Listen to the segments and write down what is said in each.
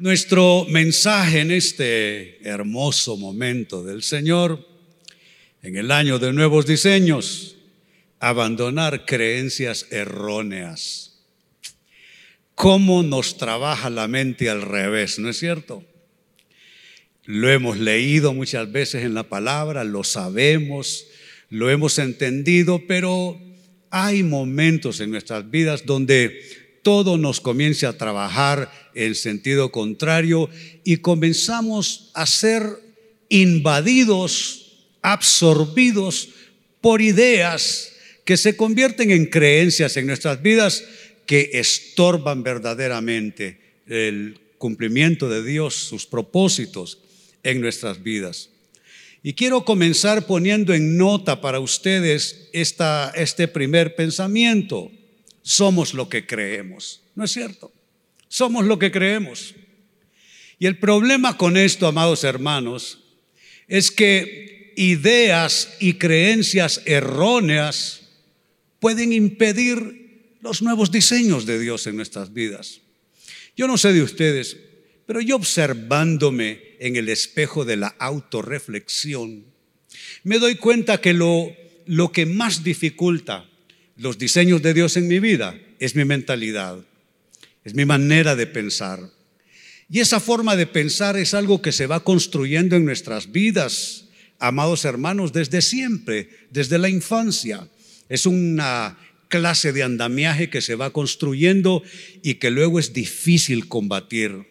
Nuestro mensaje en este hermoso momento del Señor, en el año de nuevos diseños, abandonar creencias erróneas. ¿Cómo nos trabaja la mente al revés, no es cierto? Lo hemos leído muchas veces en la palabra, lo sabemos, lo hemos entendido, pero hay momentos en nuestras vidas donde todo nos comienza a trabajar en sentido contrario y comenzamos a ser invadidos, absorbidos por ideas que se convierten en creencias en nuestras vidas que estorban verdaderamente el cumplimiento de Dios, sus propósitos en nuestras vidas. Y quiero comenzar poniendo en nota para ustedes esta, este primer pensamiento. Somos lo que creemos, ¿no es cierto? Somos lo que creemos. Y el problema con esto, amados hermanos, es que ideas y creencias erróneas pueden impedir los nuevos diseños de Dios en nuestras vidas. Yo no sé de ustedes, pero yo observándome en el espejo de la autorreflexión, me doy cuenta que lo, lo que más dificulta los diseños de Dios en mi vida es mi mentalidad, es mi manera de pensar. Y esa forma de pensar es algo que se va construyendo en nuestras vidas, amados hermanos, desde siempre, desde la infancia. Es una clase de andamiaje que se va construyendo y que luego es difícil combatir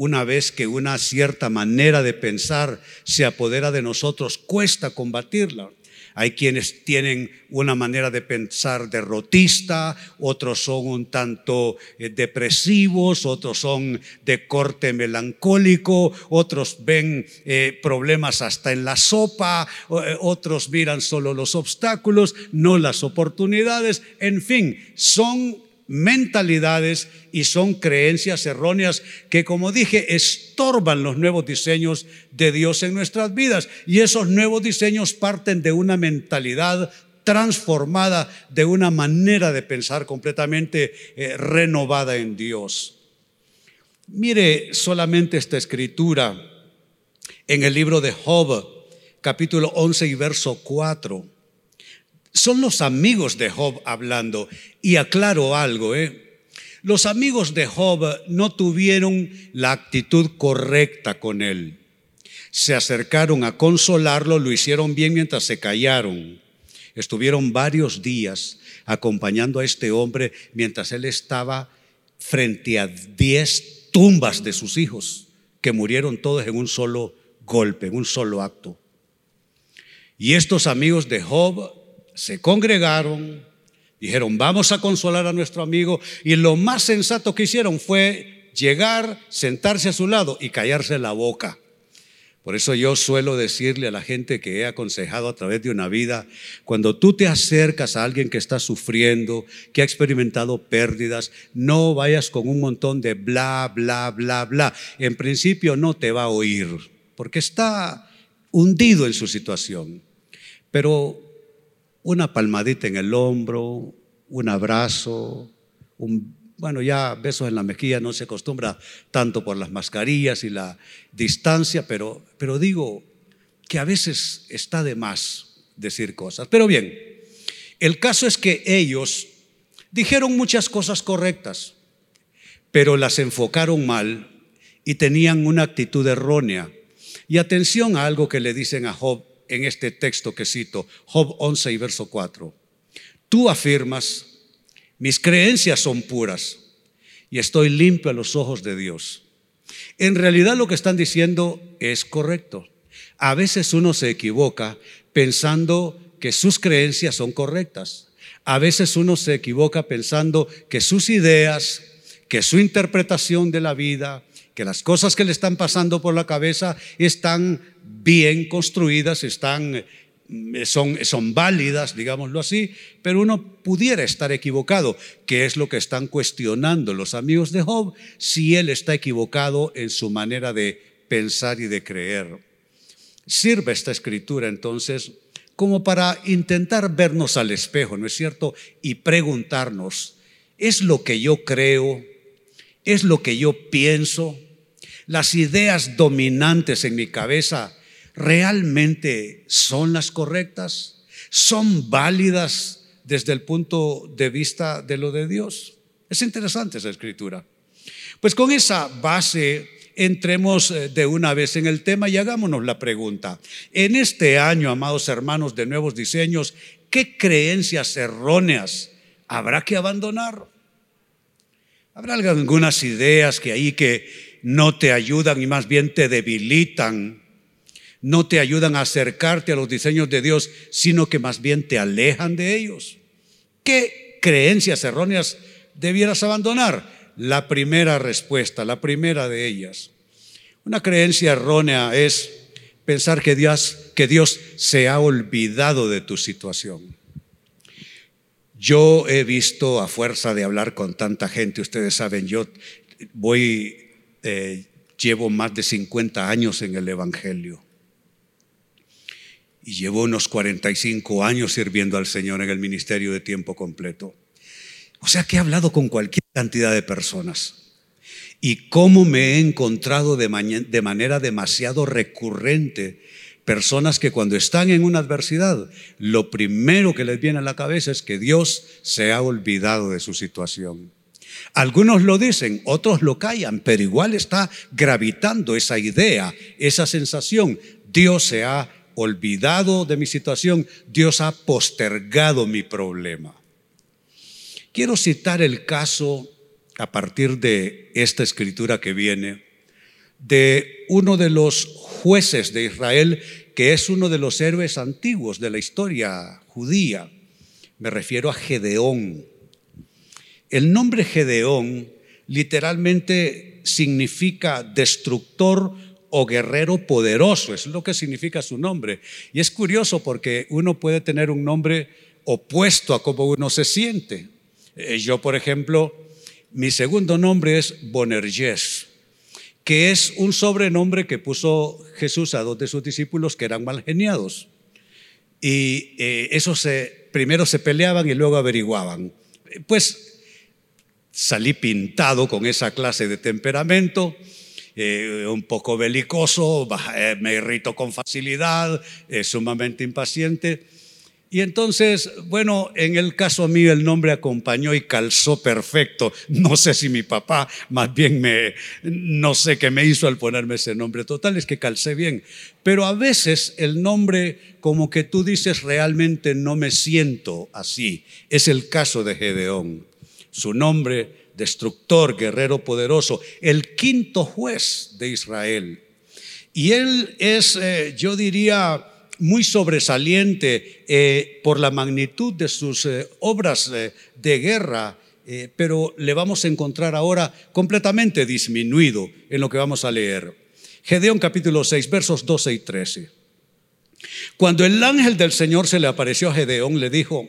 una vez que una cierta manera de pensar se apodera de nosotros, cuesta combatirla. Hay quienes tienen una manera de pensar derrotista, otros son un tanto eh, depresivos, otros son de corte melancólico, otros ven eh, problemas hasta en la sopa, eh, otros miran solo los obstáculos, no las oportunidades, en fin, son mentalidades y son creencias erróneas que, como dije, estorban los nuevos diseños de Dios en nuestras vidas. Y esos nuevos diseños parten de una mentalidad transformada, de una manera de pensar completamente eh, renovada en Dios. Mire solamente esta escritura en el libro de Job, capítulo 11 y verso 4. Son los amigos de Job hablando. Y aclaro algo, ¿eh? Los amigos de Job no tuvieron la actitud correcta con él. Se acercaron a consolarlo, lo hicieron bien mientras se callaron. Estuvieron varios días acompañando a este hombre mientras él estaba frente a diez tumbas de sus hijos, que murieron todos en un solo golpe, en un solo acto. Y estos amigos de Job se congregaron, dijeron, vamos a consolar a nuestro amigo, y lo más sensato que hicieron fue llegar, sentarse a su lado y callarse la boca. Por eso yo suelo decirle a la gente que he aconsejado a través de una vida, cuando tú te acercas a alguien que está sufriendo, que ha experimentado pérdidas, no vayas con un montón de bla, bla, bla, bla. En principio no te va a oír, porque está hundido en su situación. Pero una palmadita en el hombro, un abrazo, un, bueno, ya besos en la mejilla no se acostumbra tanto por las mascarillas y la distancia, pero, pero digo que a veces está de más decir cosas. Pero bien, el caso es que ellos dijeron muchas cosas correctas, pero las enfocaron mal y tenían una actitud errónea. Y atención a algo que le dicen a Job en este texto que cito, Job 11 y verso 4. Tú afirmas, mis creencias son puras y estoy limpio a los ojos de Dios. En realidad lo que están diciendo es correcto. A veces uno se equivoca pensando que sus creencias son correctas. A veces uno se equivoca pensando que sus ideas, que su interpretación de la vida, que las cosas que le están pasando por la cabeza están bien construidas, están, eh, son, son válidas, digámoslo así, pero uno pudiera estar equivocado, que es lo que están cuestionando los amigos de Job, si él está equivocado en su manera de pensar y de creer. Sirve esta escritura entonces como para intentar vernos al espejo, ¿no es cierto? Y preguntarnos, ¿es lo que yo creo? ¿Es lo que yo pienso? las ideas dominantes en mi cabeza realmente son las correctas, son válidas desde el punto de vista de lo de Dios. Es interesante esa escritura. Pues con esa base entremos eh, de una vez en el tema y hagámonos la pregunta. En este año, amados hermanos de nuevos diseños, ¿qué creencias erróneas habrá que abandonar? Habrá algunas ideas que ahí que no te ayudan y más bien te debilitan, no te ayudan a acercarte a los diseños de Dios, sino que más bien te alejan de ellos. ¿Qué creencias erróneas debieras abandonar? La primera respuesta, la primera de ellas. Una creencia errónea es pensar que Dios, que Dios se ha olvidado de tu situación. Yo he visto a fuerza de hablar con tanta gente, ustedes saben, yo voy eh, llevo más de 50 años en el Evangelio. Y llevo unos 45 años sirviendo al Señor en el ministerio de tiempo completo. O sea que he hablado con cualquier cantidad de personas. Y cómo me he encontrado de, de manera demasiado recurrente personas que cuando están en una adversidad, lo primero que les viene a la cabeza es que Dios se ha olvidado de su situación. Algunos lo dicen, otros lo callan, pero igual está gravitando esa idea, esa sensación. Dios se ha olvidado de mi situación, Dios ha postergado mi problema. Quiero citar el caso a partir de esta escritura que viene de uno de los jueces de Israel que es uno de los héroes antiguos de la historia judía. Me refiero a Gedeón. El nombre Gedeón literalmente significa destructor o guerrero poderoso, es lo que significa su nombre. Y es curioso porque uno puede tener un nombre opuesto a cómo uno se siente. Eh, yo, por ejemplo, mi segundo nombre es Bonerges, que es un sobrenombre que puso Jesús a dos de sus discípulos que eran mal geniados. Y eh, eso se, primero se peleaban y luego averiguaban. Pues salí pintado con esa clase de temperamento, eh, un poco belicoso, eh, me irrito con facilidad, sumamente impaciente. Y entonces, bueno, en el caso mío el nombre acompañó y calzó perfecto. No sé si mi papá, más bien me, no sé qué me hizo al ponerme ese nombre. Total, es que calcé bien. Pero a veces el nombre, como que tú dices, realmente no me siento así. Es el caso de Gedeón su nombre, destructor, guerrero poderoso, el quinto juez de Israel. Y él es, eh, yo diría, muy sobresaliente eh, por la magnitud de sus eh, obras de guerra, pero le vamos a encontrar ahora completamente disminuido en lo que vamos a leer. Gedeón capítulo 6, versos 12 y 13. Cuando el ángel del Señor se le apareció a Gedeón, le dijo,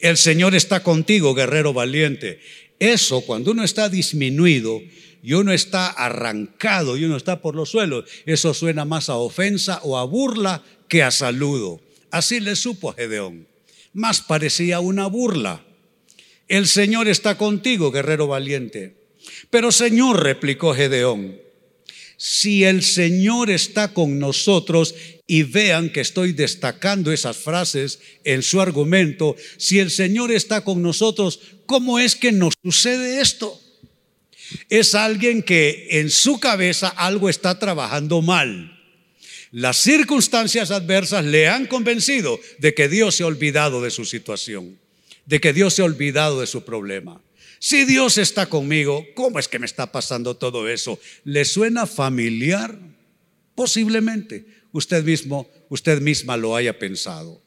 el Señor está contigo, guerrero valiente. Eso, cuando uno está disminuido y uno está arrancado y uno está por los suelos, eso suena más a ofensa o a burla que a saludo. Así le supo a Gedeón. Más parecía una burla. El Señor está contigo, guerrero valiente. Pero Señor, replicó Gedeón, si el Señor está con nosotros, y vean que estoy destacando esas frases en su argumento, si el Señor está con nosotros, ¿cómo es que nos sucede esto? Es alguien que en su cabeza algo está trabajando mal. Las circunstancias adversas le han convencido de que Dios se ha olvidado de su situación, de que Dios se ha olvidado de su problema. Si Dios está conmigo, ¿cómo es que me está pasando todo eso? ¿Le suena familiar? Posiblemente usted mismo, usted misma lo haya pensado.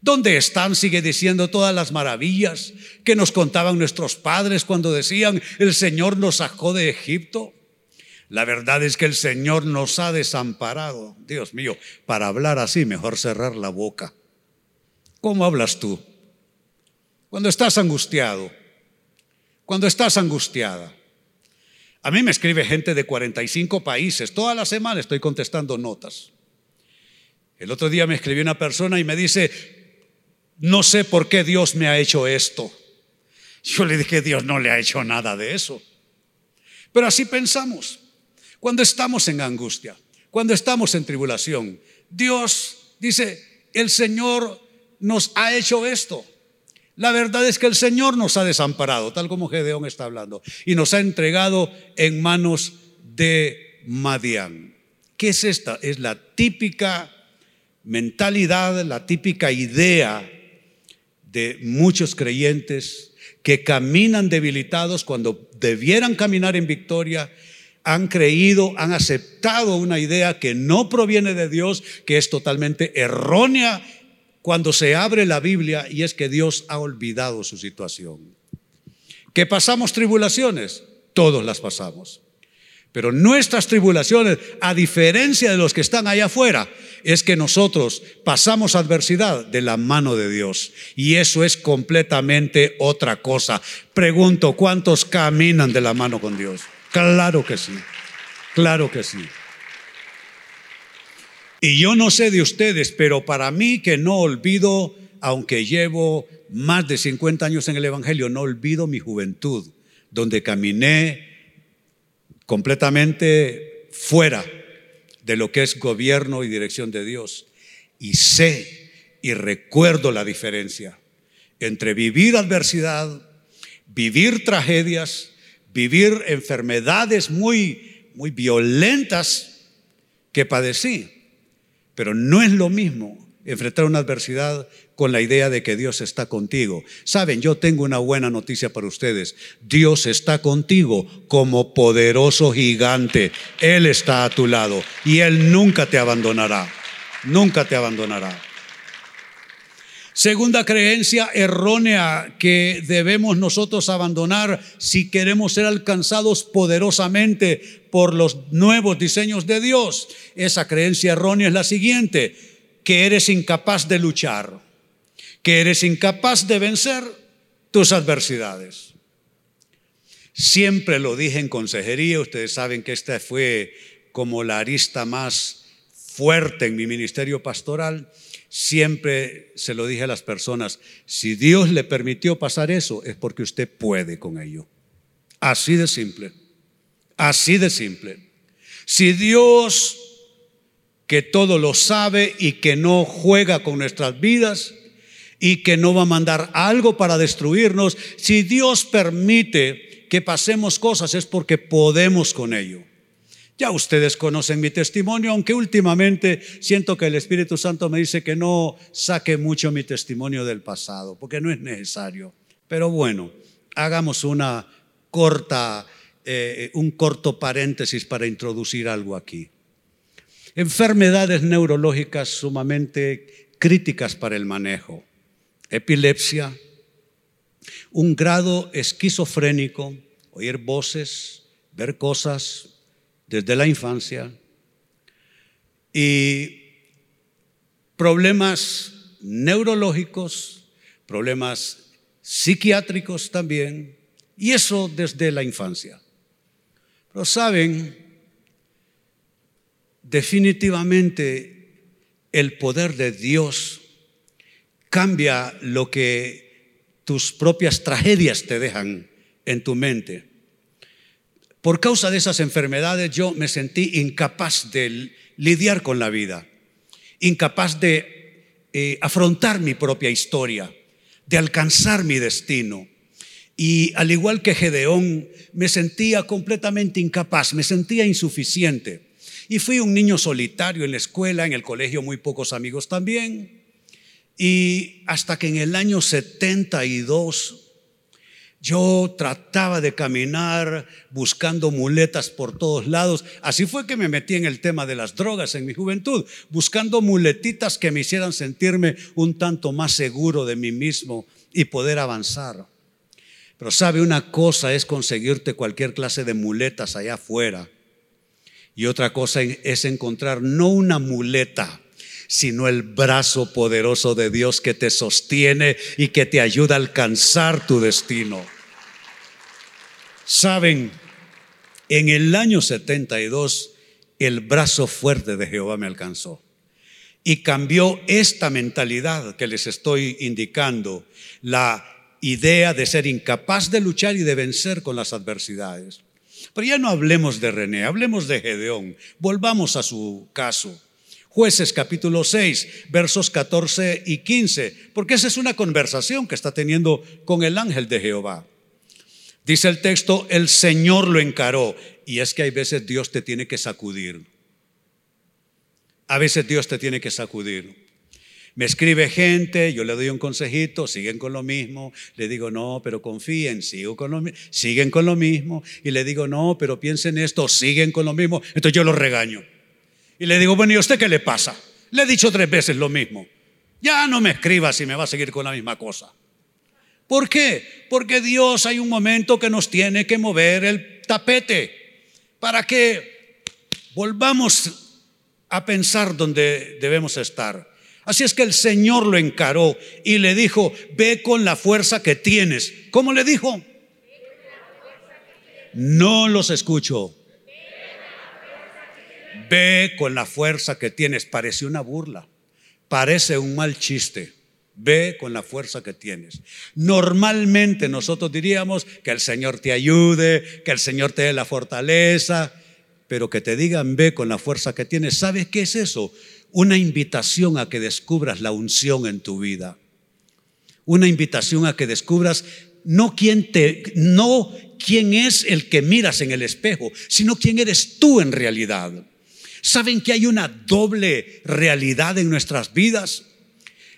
¿Dónde están? Sigue diciendo todas las maravillas que nos contaban nuestros padres cuando decían, el Señor nos sacó de Egipto. La verdad es que el Señor nos ha desamparado. Dios mío, para hablar así, mejor cerrar la boca. ¿Cómo hablas tú? Cuando estás angustiado, cuando estás angustiada. A mí me escribe gente de 45 países. Toda la semana estoy contestando notas. El otro día me escribió una persona y me dice, no sé por qué Dios me ha hecho esto. Yo le dije, Dios no le ha hecho nada de eso. Pero así pensamos. Cuando estamos en angustia, cuando estamos en tribulación. Dios dice, el Señor nos ha hecho esto. La verdad es que el Señor nos ha desamparado, tal como Gedeón está hablando, y nos ha entregado en manos de Madián. ¿Qué es esta? Es la típica mentalidad, la típica idea de muchos creyentes que caminan debilitados cuando debieran caminar en victoria, han creído, han aceptado una idea que no proviene de Dios, que es totalmente errónea cuando se abre la Biblia y es que Dios ha olvidado su situación. ¿Que pasamos tribulaciones? Todos las pasamos. Pero nuestras tribulaciones, a diferencia de los que están allá afuera, es que nosotros pasamos adversidad de la mano de Dios. Y eso es completamente otra cosa. Pregunto, ¿cuántos caminan de la mano con Dios? Claro que sí, claro que sí. Y yo no sé de ustedes, pero para mí que no olvido, aunque llevo más de 50 años en el Evangelio, no olvido mi juventud, donde caminé completamente fuera de lo que es gobierno y dirección de Dios. Y sé y recuerdo la diferencia entre vivir adversidad, vivir tragedias, vivir enfermedades muy, muy violentas que padecí. Pero no es lo mismo enfrentar una adversidad con la idea de que Dios está contigo. Saben, yo tengo una buena noticia para ustedes. Dios está contigo como poderoso gigante. Él está a tu lado y Él nunca te abandonará. Nunca te abandonará. Segunda creencia errónea que debemos nosotros abandonar si queremos ser alcanzados poderosamente por los nuevos diseños de Dios. Esa creencia errónea es la siguiente, que eres incapaz de luchar, que eres incapaz de vencer tus adversidades. Siempre lo dije en consejería, ustedes saben que esta fue como la arista más fuerte en mi ministerio pastoral Siempre se lo dije a las personas, si Dios le permitió pasar eso, es porque usted puede con ello. Así de simple, así de simple. Si Dios, que todo lo sabe y que no juega con nuestras vidas y que no va a mandar algo para destruirnos, si Dios permite que pasemos cosas es porque podemos con ello. Ya ustedes conocen mi testimonio, aunque últimamente siento que el Espíritu Santo me dice que no saque mucho mi testimonio del pasado, porque no es necesario. Pero bueno, hagamos una corta, eh, un corto paréntesis para introducir algo aquí. Enfermedades neurológicas sumamente críticas para el manejo. Epilepsia, un grado esquizofrénico, oír voces, ver cosas, desde la infancia y problemas neurológicos, problemas psiquiátricos también, y eso desde la infancia. Pero saben, definitivamente el poder de Dios cambia lo que tus propias tragedias te dejan en tu mente. Por causa de esas enfermedades yo me sentí incapaz de lidiar con la vida, incapaz de eh, afrontar mi propia historia, de alcanzar mi destino. Y al igual que Gedeón, me sentía completamente incapaz, me sentía insuficiente. Y fui un niño solitario en la escuela, en el colegio muy pocos amigos también. Y hasta que en el año 72 yo trataba de caminar buscando muletas por todos lados. Así fue que me metí en el tema de las drogas en mi juventud, buscando muletitas que me hicieran sentirme un tanto más seguro de mí mismo y poder avanzar. Pero sabe, una cosa es conseguirte cualquier clase de muletas allá afuera y otra cosa es encontrar no una muleta, sino el brazo poderoso de Dios que te sostiene y que te ayuda a alcanzar tu destino. Saben, en el año 72 el brazo fuerte de Jehová me alcanzó y cambió esta mentalidad que les estoy indicando, la idea de ser incapaz de luchar y de vencer con las adversidades. Pero ya no hablemos de René, hablemos de Gedeón. Volvamos a su caso. Jueces capítulo 6, versos 14 y 15, porque esa es una conversación que está teniendo con el ángel de Jehová. Dice el texto, el Señor lo encaró. Y es que hay veces Dios te tiene que sacudir. A veces Dios te tiene que sacudir. Me escribe gente, yo le doy un consejito, siguen con lo mismo. Le digo, no, pero confíen, con lo, siguen con lo mismo. Y le digo, no, pero piensen esto, siguen con lo mismo. Entonces yo los regaño. Y le digo, bueno, ¿y a usted qué le pasa? Le he dicho tres veces lo mismo. Ya no me escriba si me va a seguir con la misma cosa. ¿Por qué? Porque Dios hay un momento que nos tiene que mover el tapete para que volvamos a pensar donde debemos estar. Así es que el Señor lo encaró y le dijo, ve con la fuerza que tienes. ¿Cómo le dijo? No los escucho. Ve con la fuerza que tienes. Parece una burla. Parece un mal chiste. Ve con la fuerza que tienes. Normalmente nosotros diríamos que el Señor te ayude, que el Señor te dé la fortaleza, pero que te digan ve con la fuerza que tienes. ¿Sabes qué es eso? una invitación a que descubras la unción en tu vida. Una invitación a que descubras no quién te no quién es el que miras en el espejo, sino quién eres tú en realidad. ¿Saben que hay una doble realidad en nuestras vidas?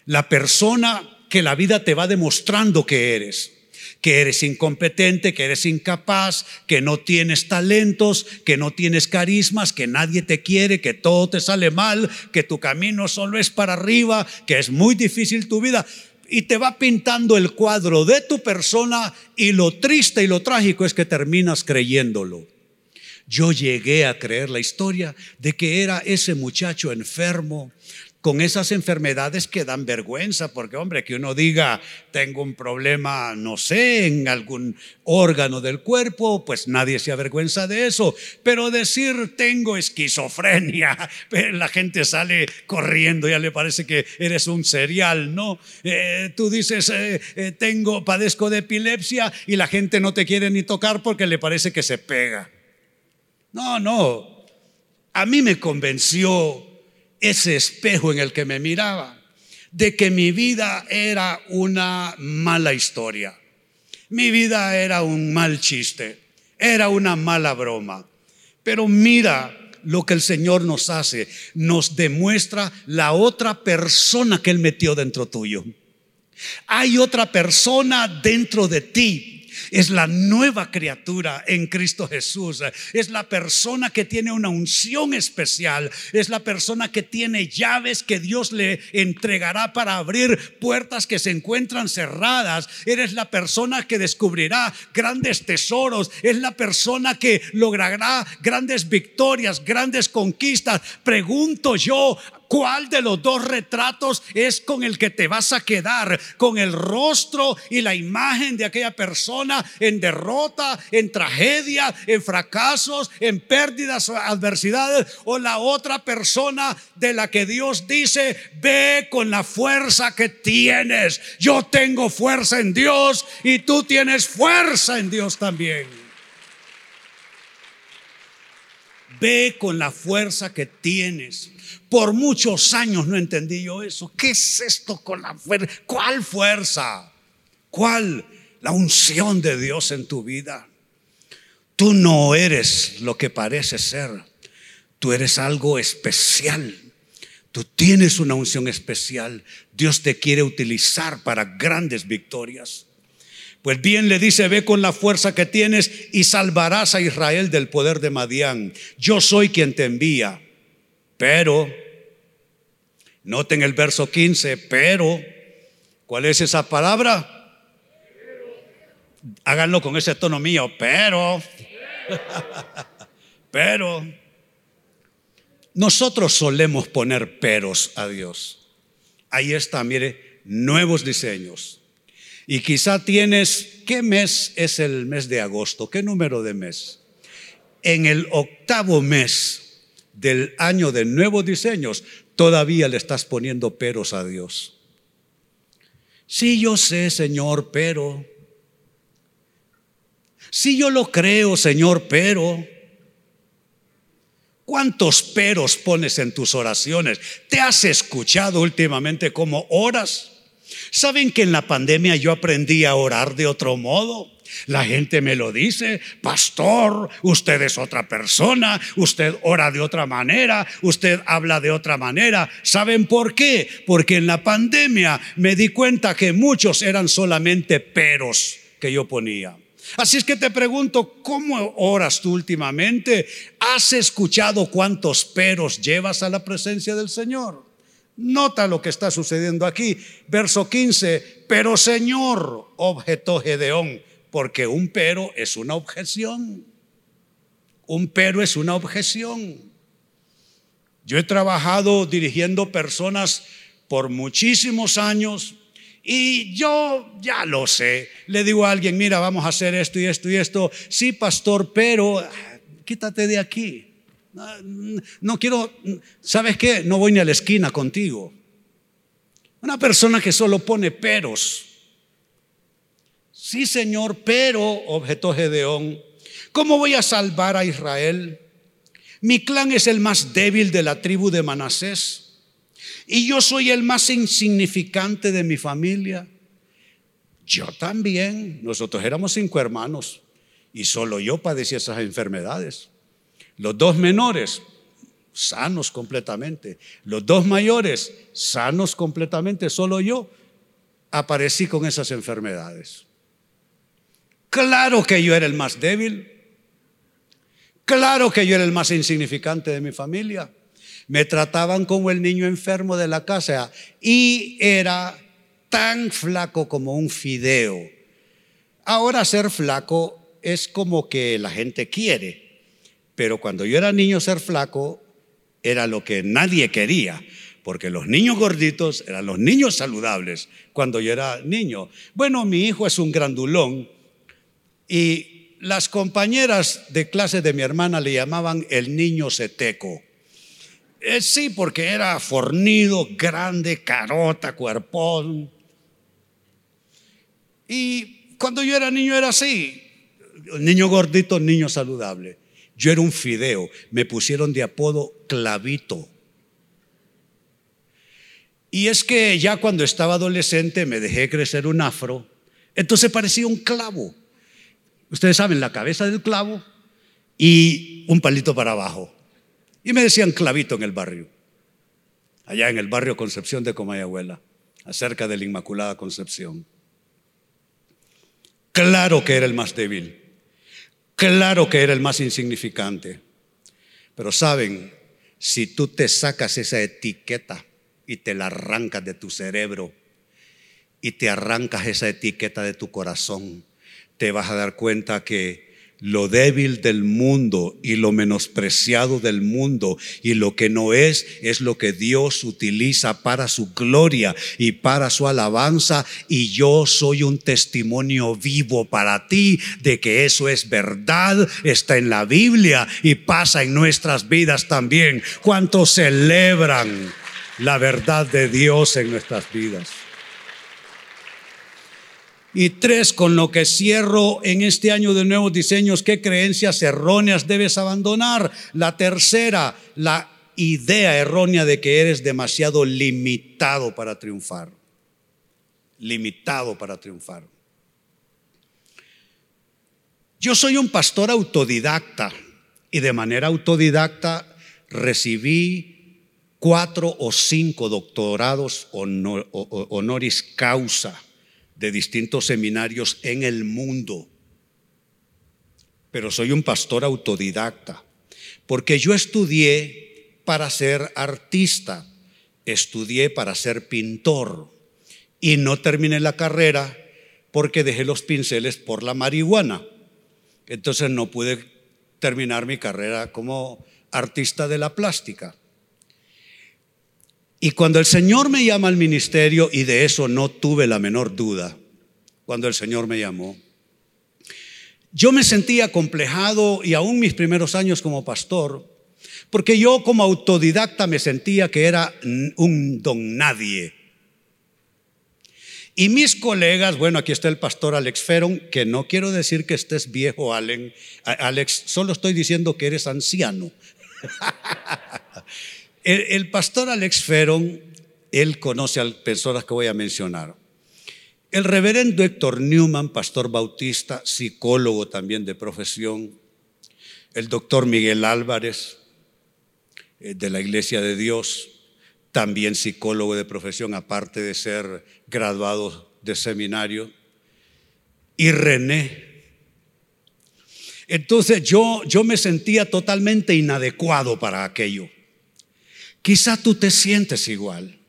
La persona que la vida te va demostrando que eres que eres incompetente, que eres incapaz, que no tienes talentos, que no tienes carismas, que nadie te quiere, que todo te sale mal, que tu camino solo es para arriba, que es muy difícil tu vida. Y te va pintando el cuadro de tu persona y lo triste y lo trágico es que terminas creyéndolo. Yo llegué a creer la historia de que era ese muchacho enfermo, con esas enfermedades que dan vergüenza, porque hombre, que uno diga, tengo un problema, no sé, en algún órgano del cuerpo, pues nadie se avergüenza de eso, pero decir, tengo esquizofrenia, la gente sale corriendo, ya le parece que eres un serial, ¿no? Eh, tú dices, eh, eh, tengo, padezco de epilepsia y la gente no te quiere ni tocar porque le parece que se pega. No, no, a mí me convenció ese espejo en el que me miraba, de que mi vida era una mala historia. Mi vida era un mal chiste, era una mala broma. Pero mira lo que el Señor nos hace, nos demuestra la otra persona que Él metió dentro tuyo. Hay otra persona dentro de ti es la nueva criatura en Cristo Jesús. Es la persona que tiene una unción especial. Es la persona que tiene llaves que Dios le entregará para abrir puertas que se encuentran cerradas. Eres la persona que descubrirá grandes tesoros. Es la persona que logrará grandes victorias, grandes conquistas. Pregunto yo, ¿Cuál de los dos retratos es con el que te vas a quedar? ¿Con el rostro y la imagen de aquella persona en derrota, en tragedia, en fracasos, en pérdidas, adversidades? ¿O la otra persona de la que Dios dice, ve con la fuerza que tienes? Yo tengo fuerza en Dios y tú tienes fuerza en Dios también. Ve con la fuerza que tienes. Por muchos años no entendí yo eso. ¿Qué es esto con la fuerza? ¿Cuál fuerza? ¿Cuál? La unción de Dios en tu vida. Tú no eres lo que pareces ser. Tú eres algo especial. Tú tienes una unción especial. Dios te quiere utilizar para grandes victorias. Pues bien le dice, ve con la fuerza que tienes y salvarás a Israel del poder de Madián. Yo soy quien te envía. Pero, noten el verso 15, pero, ¿cuál es esa palabra? Háganlo con ese tono mío, pero, pero, nosotros solemos poner peros a Dios. Ahí está, mire, nuevos diseños. Y quizá tienes, ¿qué mes es el mes de agosto? ¿Qué número de mes? En el octavo mes del año de nuevos diseños, todavía le estás poniendo peros a Dios. Sí, yo sé, Señor, pero Sí, yo lo creo, Señor, pero... ¿Cuántos peros pones en tus oraciones? ¿Te has escuchado últimamente cómo oras? ¿Saben que en la pandemia yo aprendí a orar de otro modo? La gente me lo dice, pastor, usted es otra persona, usted ora de otra manera, usted habla de otra manera. ¿Saben por qué? Porque en la pandemia me di cuenta que muchos eran solamente peros que yo ponía. Así es que te pregunto, ¿cómo oras tú últimamente? ¿Has escuchado cuántos peros llevas a la presencia del Señor? Nota lo que está sucediendo aquí. Verso 15, pero Señor, objetó Gedeón, porque un pero es una objeción. Un pero es una objeción. Yo he trabajado dirigiendo personas por muchísimos años y yo ya lo sé. Le digo a alguien, mira, vamos a hacer esto y esto y esto. Sí, pastor, pero ah, quítate de aquí. No, quiero, ¿sabes qué? No voy ni a la esquina contigo. Una persona que solo pone peros. Sí, Señor, pero, objetó Gedeón, ¿cómo voy a salvar a Israel? Mi clan es el más débil de la tribu de Manasés y yo soy el más insignificante de mi familia. Yo también, nosotros éramos cinco hermanos y solo yo padecí esas enfermedades. Los dos menores, sanos completamente. Los dos mayores, sanos completamente. Solo yo aparecí con esas enfermedades. Claro que yo era el más débil. Claro que yo era el más insignificante de mi familia. Me trataban como el niño enfermo de la casa y era tan flaco como un fideo. Ahora ser flaco es como que la gente quiere, pero cuando yo era niño ser flaco era lo que nadie quería, porque los niños gorditos eran los niños saludables cuando yo era niño. Bueno, mi hijo es un grandulón y las compañeras de clase de mi hermana le llamaban el niño seteco. Eh, sí, porque era fornido, grande, carota, cuerpón. Y cuando yo era niño era así. Niño gordito, niño saludable. Yo era un fideo. Me pusieron de apodo clavito. Y es que ya cuando estaba adolescente me dejé crecer un afro. Entonces parecía un clavo. Ustedes saben, la cabeza del clavo y un palito para abajo. Y me decían clavito en el barrio, allá en el barrio Concepción de Comayagüela, acerca de la Inmaculada Concepción. Claro que era el más débil, claro que era el más insignificante, pero saben, si tú te sacas esa etiqueta y te la arrancas de tu cerebro y te arrancas esa etiqueta de tu corazón, te vas a dar cuenta que lo débil del mundo y lo menospreciado del mundo y lo que no es, es lo que Dios utiliza para su gloria y para su alabanza. Y yo soy un testimonio vivo para ti de que eso es verdad, está en la Biblia y pasa en nuestras vidas también. ¿Cuántos celebran la verdad de Dios en nuestras vidas? Y tres, con lo que cierro en este año de nuevos diseños, ¿qué creencias erróneas debes abandonar? La tercera, la idea errónea de que eres demasiado limitado para triunfar. Limitado para triunfar. Yo soy un pastor autodidacta y de manera autodidacta recibí cuatro o cinco doctorados honoris causa de distintos seminarios en el mundo. Pero soy un pastor autodidacta, porque yo estudié para ser artista, estudié para ser pintor y no terminé la carrera porque dejé los pinceles por la marihuana. Entonces no pude terminar mi carrera como artista de la plástica. Y cuando el Señor me llama al ministerio, y de eso no tuve la menor duda, cuando el Señor me llamó, yo me sentía complejado y aún mis primeros años como pastor, porque yo como autodidacta me sentía que era un don nadie. Y mis colegas, bueno, aquí está el pastor Alex Feron, que no quiero decir que estés viejo, Alex, solo estoy diciendo que eres anciano. el, pastor Alex Feron, él conoce a personas que voy a mencionar. El reverendo Héctor Newman, pastor bautista, psicólogo también de profesión. El doctor Miguel Álvarez, eh, de la Iglesia de Dios, también psicólogo de profesión, aparte de ser graduado de seminario. Y René. Entonces yo, yo me sentía totalmente inadecuado para aquello. Quizá tú te sientes igual.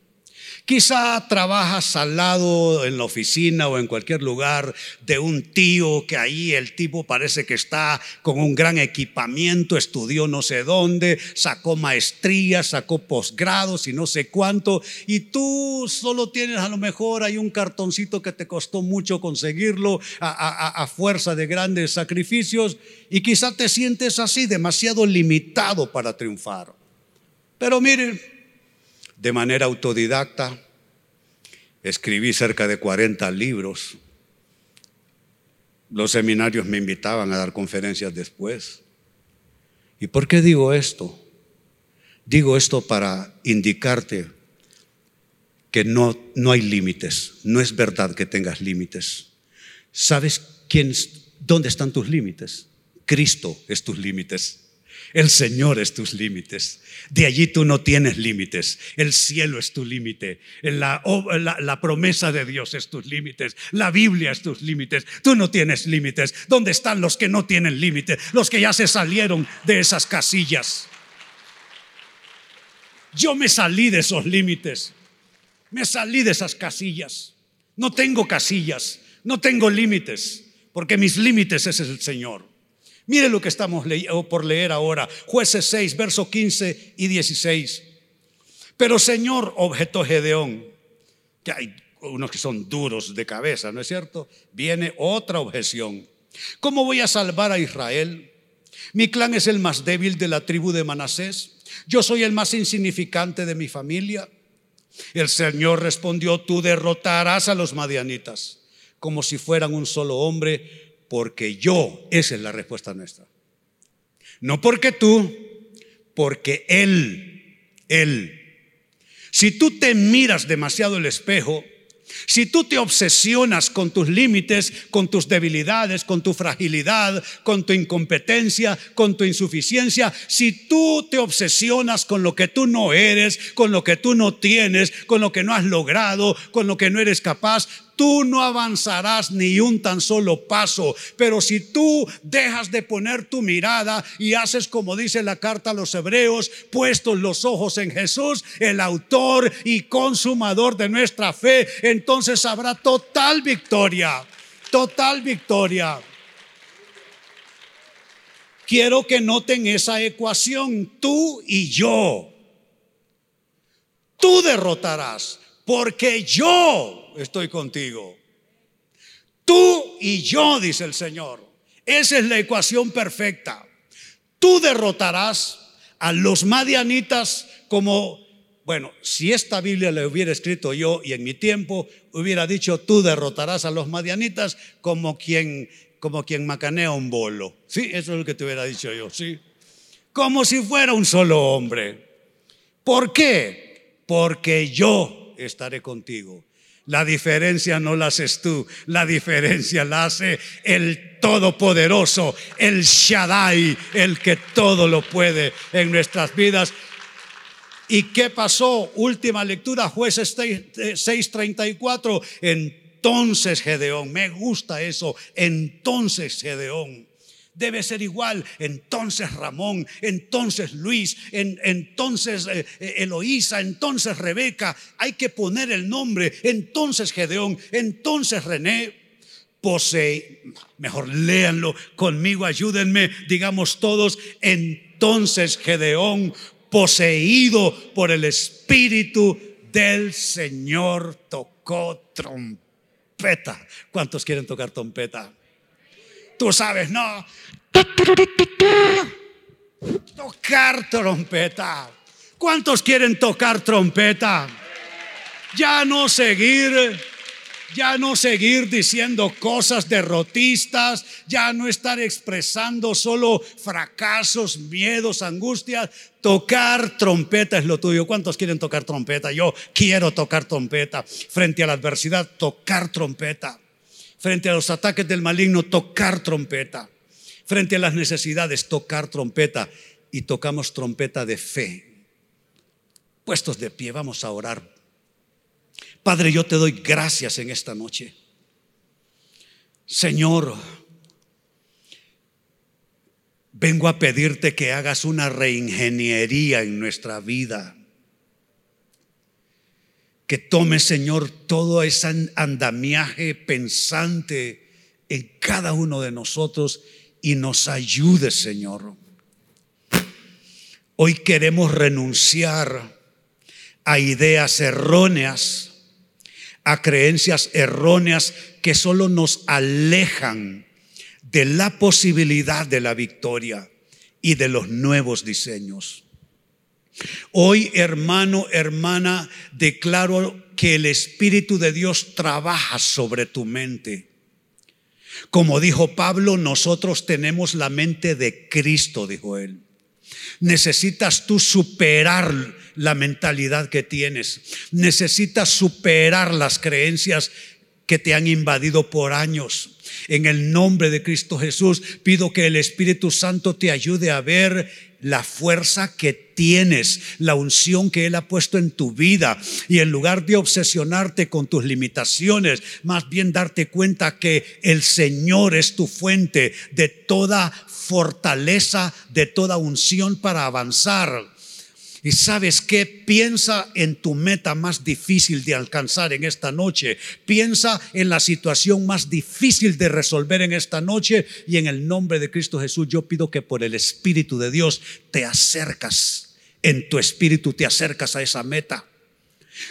Quizá trabajas al lado en la oficina o en cualquier lugar de un tío que ahí el tipo parece que está con un gran equipamiento, estudió no sé dónde, sacó maestría, sacó posgrados y no sé cuánto, y tú solo tienes a lo mejor hay un cartoncito que te costó mucho conseguirlo a, a fuerza de grandes sacrificios y quizá te sientes así demasiado limitado para triunfar. Pero miren, de manera autodidacta. Escribí cerca de 40 libros. Los seminarios me invitaban a dar conferencias después. ¿Y por qué digo esto? Digo esto para indicarte que no, no hay límites. No es verdad que tengas límites. ¿Sabes quién, dónde están tus límites? Cristo es tus límites. El Señor es tus límites. De allí tú no tienes límites. El cielo es tu límite. La, promesa de Dios es tus límites. La Biblia es tus límites. Tú no tienes límites. ¿Dónde están los que no tienen límites? Los que ya se salieron de esas casillas. Yo me salí de esos límites. Me salí de esas casillas. No tengo casillas. No tengo límites. Porque mis límites es el Señor. Mire lo que estamos por leer ahora, jueces 6, versos 15 y 16. Pero Señor, objetó Gedeón, que hay unos que son duros de cabeza, ¿no es cierto? Viene otra objeción. ¿Cómo voy a salvar a Israel? Mi clan es el más débil de la tribu de Manasés. Yo soy el más insignificante de mi familia. El Señor respondió, tú derrotarás a los madianitas como si fueran un solo hombre porque yo, esa es la respuesta nuestra. No porque tú, porque Él, Él. Si tú te miras demasiado el espejo, si tú te obsesionas con tus límites, con tus debilidades, con tu fragilidad, con tu incompetencia, con tu insuficiencia, si tú te obsesionas con lo que tú no eres, con lo que tú no tienes, con lo que no has logrado, con lo que no eres capaz, tú no avanzarás ni un tan solo paso. Pero si tú dejas de poner tu mirada y haces como dice la carta a los hebreos, puestos los ojos en Jesús, el autor y consumador de nuestra fe, entonces habrá total victoria, total victoria. Quiero que noten esa ecuación, tú y yo. Tú derrotarás, porque yo estoy contigo. Tú y yo, dice el Señor. Esa es la ecuación perfecta. Tú derrotarás a los madianitas como, bueno, si esta Biblia la hubiera escrito yo y en mi tiempo hubiera dicho, tú derrotarás a los madianitas como quien, como quien macanea un bolo. Sí, eso es lo que te hubiera dicho yo, sí. Como si fuera un solo hombre. ¿Por qué? Porque yo estaré contigo. La diferencia no la haces tú, la diferencia la hace el Todopoderoso, el Shaddai, el que todo lo puede en nuestras vidas. ¿Y qué pasó? Última lectura, jueces 6:34. Entonces Gedeón, me gusta eso, entonces Gedeón debe ser igual. Entonces Ramón, entonces Luis, entonces eh, eh, Eloísa, entonces Rebeca. Hay que poner el nombre. Entonces Gedeón, entonces René. Posee, mejor léanlo conmigo, ayúdenme, digamos todos. Entonces Gedeón, poseído por el Espíritu del Señor, tocó trompeta. ¿Cuántos quieren tocar trompeta? Tú sabes, no. Tocar trompeta. ¿Cuántos quieren tocar trompeta? Ya no seguir ya no seguir diciendo cosas derrotistas, ya no estar expresando solo fracasos, miedos, angustias. Tocar trompeta es lo tuyo. ¿Cuántos quieren tocar trompeta? Yo quiero tocar trompeta. Frente a la adversidad, tocar trompeta. Frente a los ataques del maligno, tocar trompeta. Frente a las necesidades, tocar trompeta. Y tocamos trompeta de fe. Puestos de pie, vamos a orar Padre, yo te doy gracias en esta noche. Señor, vengo a pedirte que hagas una reingeniería en nuestra vida. Que tomes, Señor, todo ese andamiaje pensante en cada uno de nosotros y nos ayude, Señor. Hoy queremos renunciar a ideas erróneas a creencias erróneas que solo nos alejan de la posibilidad de la victoria y de los nuevos diseños. Hoy, hermano, hermana, declaro que el Espíritu de Dios trabaja sobre tu mente. Como dijo Pablo, nosotros tenemos la mente de Cristo, dijo él. Necesitas tú superar la mentalidad que tienes. Necesitas superar las creencias que te han invadido por años. En el nombre de Cristo Jesús, pido que el Espíritu Santo te ayude a ver la fuerza que tienes, la unción que Él ha puesto en tu vida. Y en lugar de obsesionarte con tus limitaciones, más bien darte cuenta que el Señor es tu fuente de toda fortaleza, de toda unción para avanzar. Y sabes que piensa en tu meta más difícil de alcanzar en esta noche. Piensa en la situación más difícil de resolver en esta noche. Y en el nombre de Cristo Jesús yo pido que por el Espíritu de Dios te acercas. En tu espíritu te acercas a esa meta.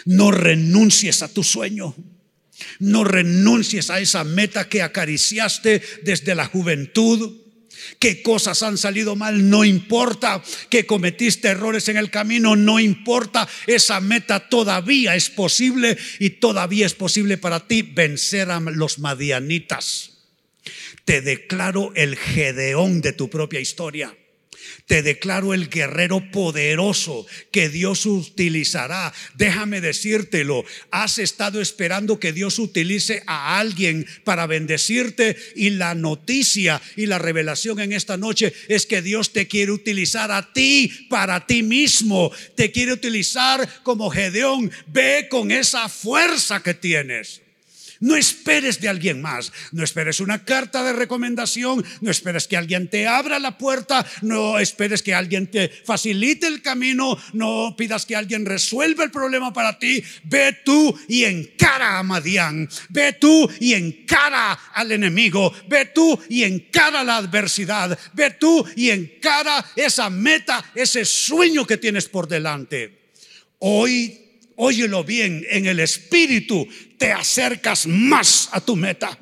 No renuncies a tu sueño. No renuncies a esa meta que acariciaste desde la juventud qué cosas han salido mal, no importa, que cometiste errores en el camino, no importa, esa meta todavía es posible y todavía es posible para ti vencer a los madianitas. Te declaro el Gedeón de tu propia historia. Te declaro el guerrero poderoso que Dios utilizará. Déjame decírtelo, has estado esperando que Dios utilice a alguien para bendecirte y la noticia y la revelación en esta noche es que Dios te quiere utilizar a ti para ti mismo. Te quiere utilizar como Gedeón. Ve con esa fuerza que tienes. No esperes de alguien más, no esperes una carta de recomendación, no esperes que alguien te abra la puerta, no esperes que alguien te facilite el camino, no pidas que alguien resuelva el problema para ti. Ve tú y encara a Madián, ve tú y encara al enemigo, ve tú y encara la adversidad, ve tú y encara esa meta, ese sueño que tienes por delante. Hoy óyelo bien, en el espíritu te acercas más a tu meta.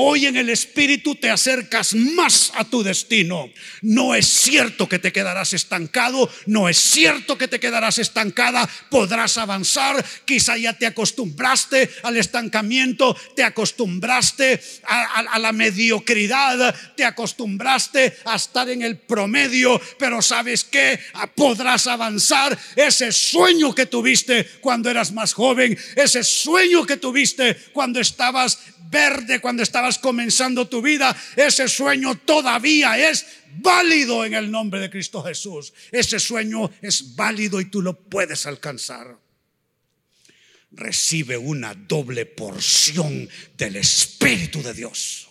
Hoy en el Espíritu te acercas más a tu destino. No es cierto que te quedarás estancado, no es cierto que te quedarás estancada, podrás avanzar, quizá ya te acostumbraste al estancamiento, te acostumbraste a, la mediocridad, te acostumbraste a estar en el promedio, pero sabes que podrás avanzar. Ese sueño que tuviste cuando eras más joven, ese sueño que tuviste cuando estabas verde cuando estabas comenzando tu vida, ese sueño todavía es válido en el nombre de Cristo Jesús. Ese sueño es válido y tú lo puedes alcanzar. Recibe una doble porción del Espíritu de Dios.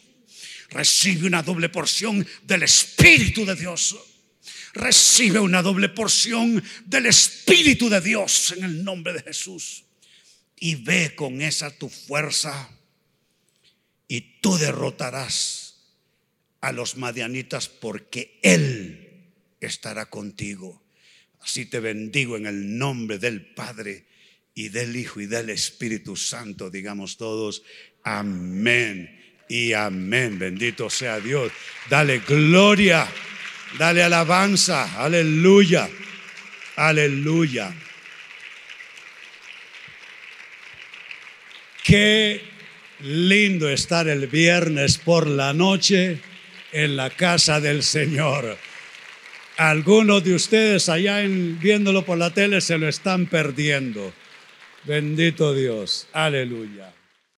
Recibe una doble porción del Espíritu de Dios. Recibe una doble porción del Espíritu de Dios en el nombre de Jesús. Y ve con esa tu fuerza y tú derrotarás a los madianitas porque Él estará contigo. Así te bendigo en el nombre del Padre y del Hijo y del Espíritu Santo. Digamos todos, amén y amén. Bendito sea Dios. Dale gloria, dale alabanza, aleluya, aleluya. Qué lindo estar el viernes por la noche en la casa del Señor. Algunos de ustedes allá viéndolo por la tele se lo están perdiendo. Bendito Dios. Aleluya.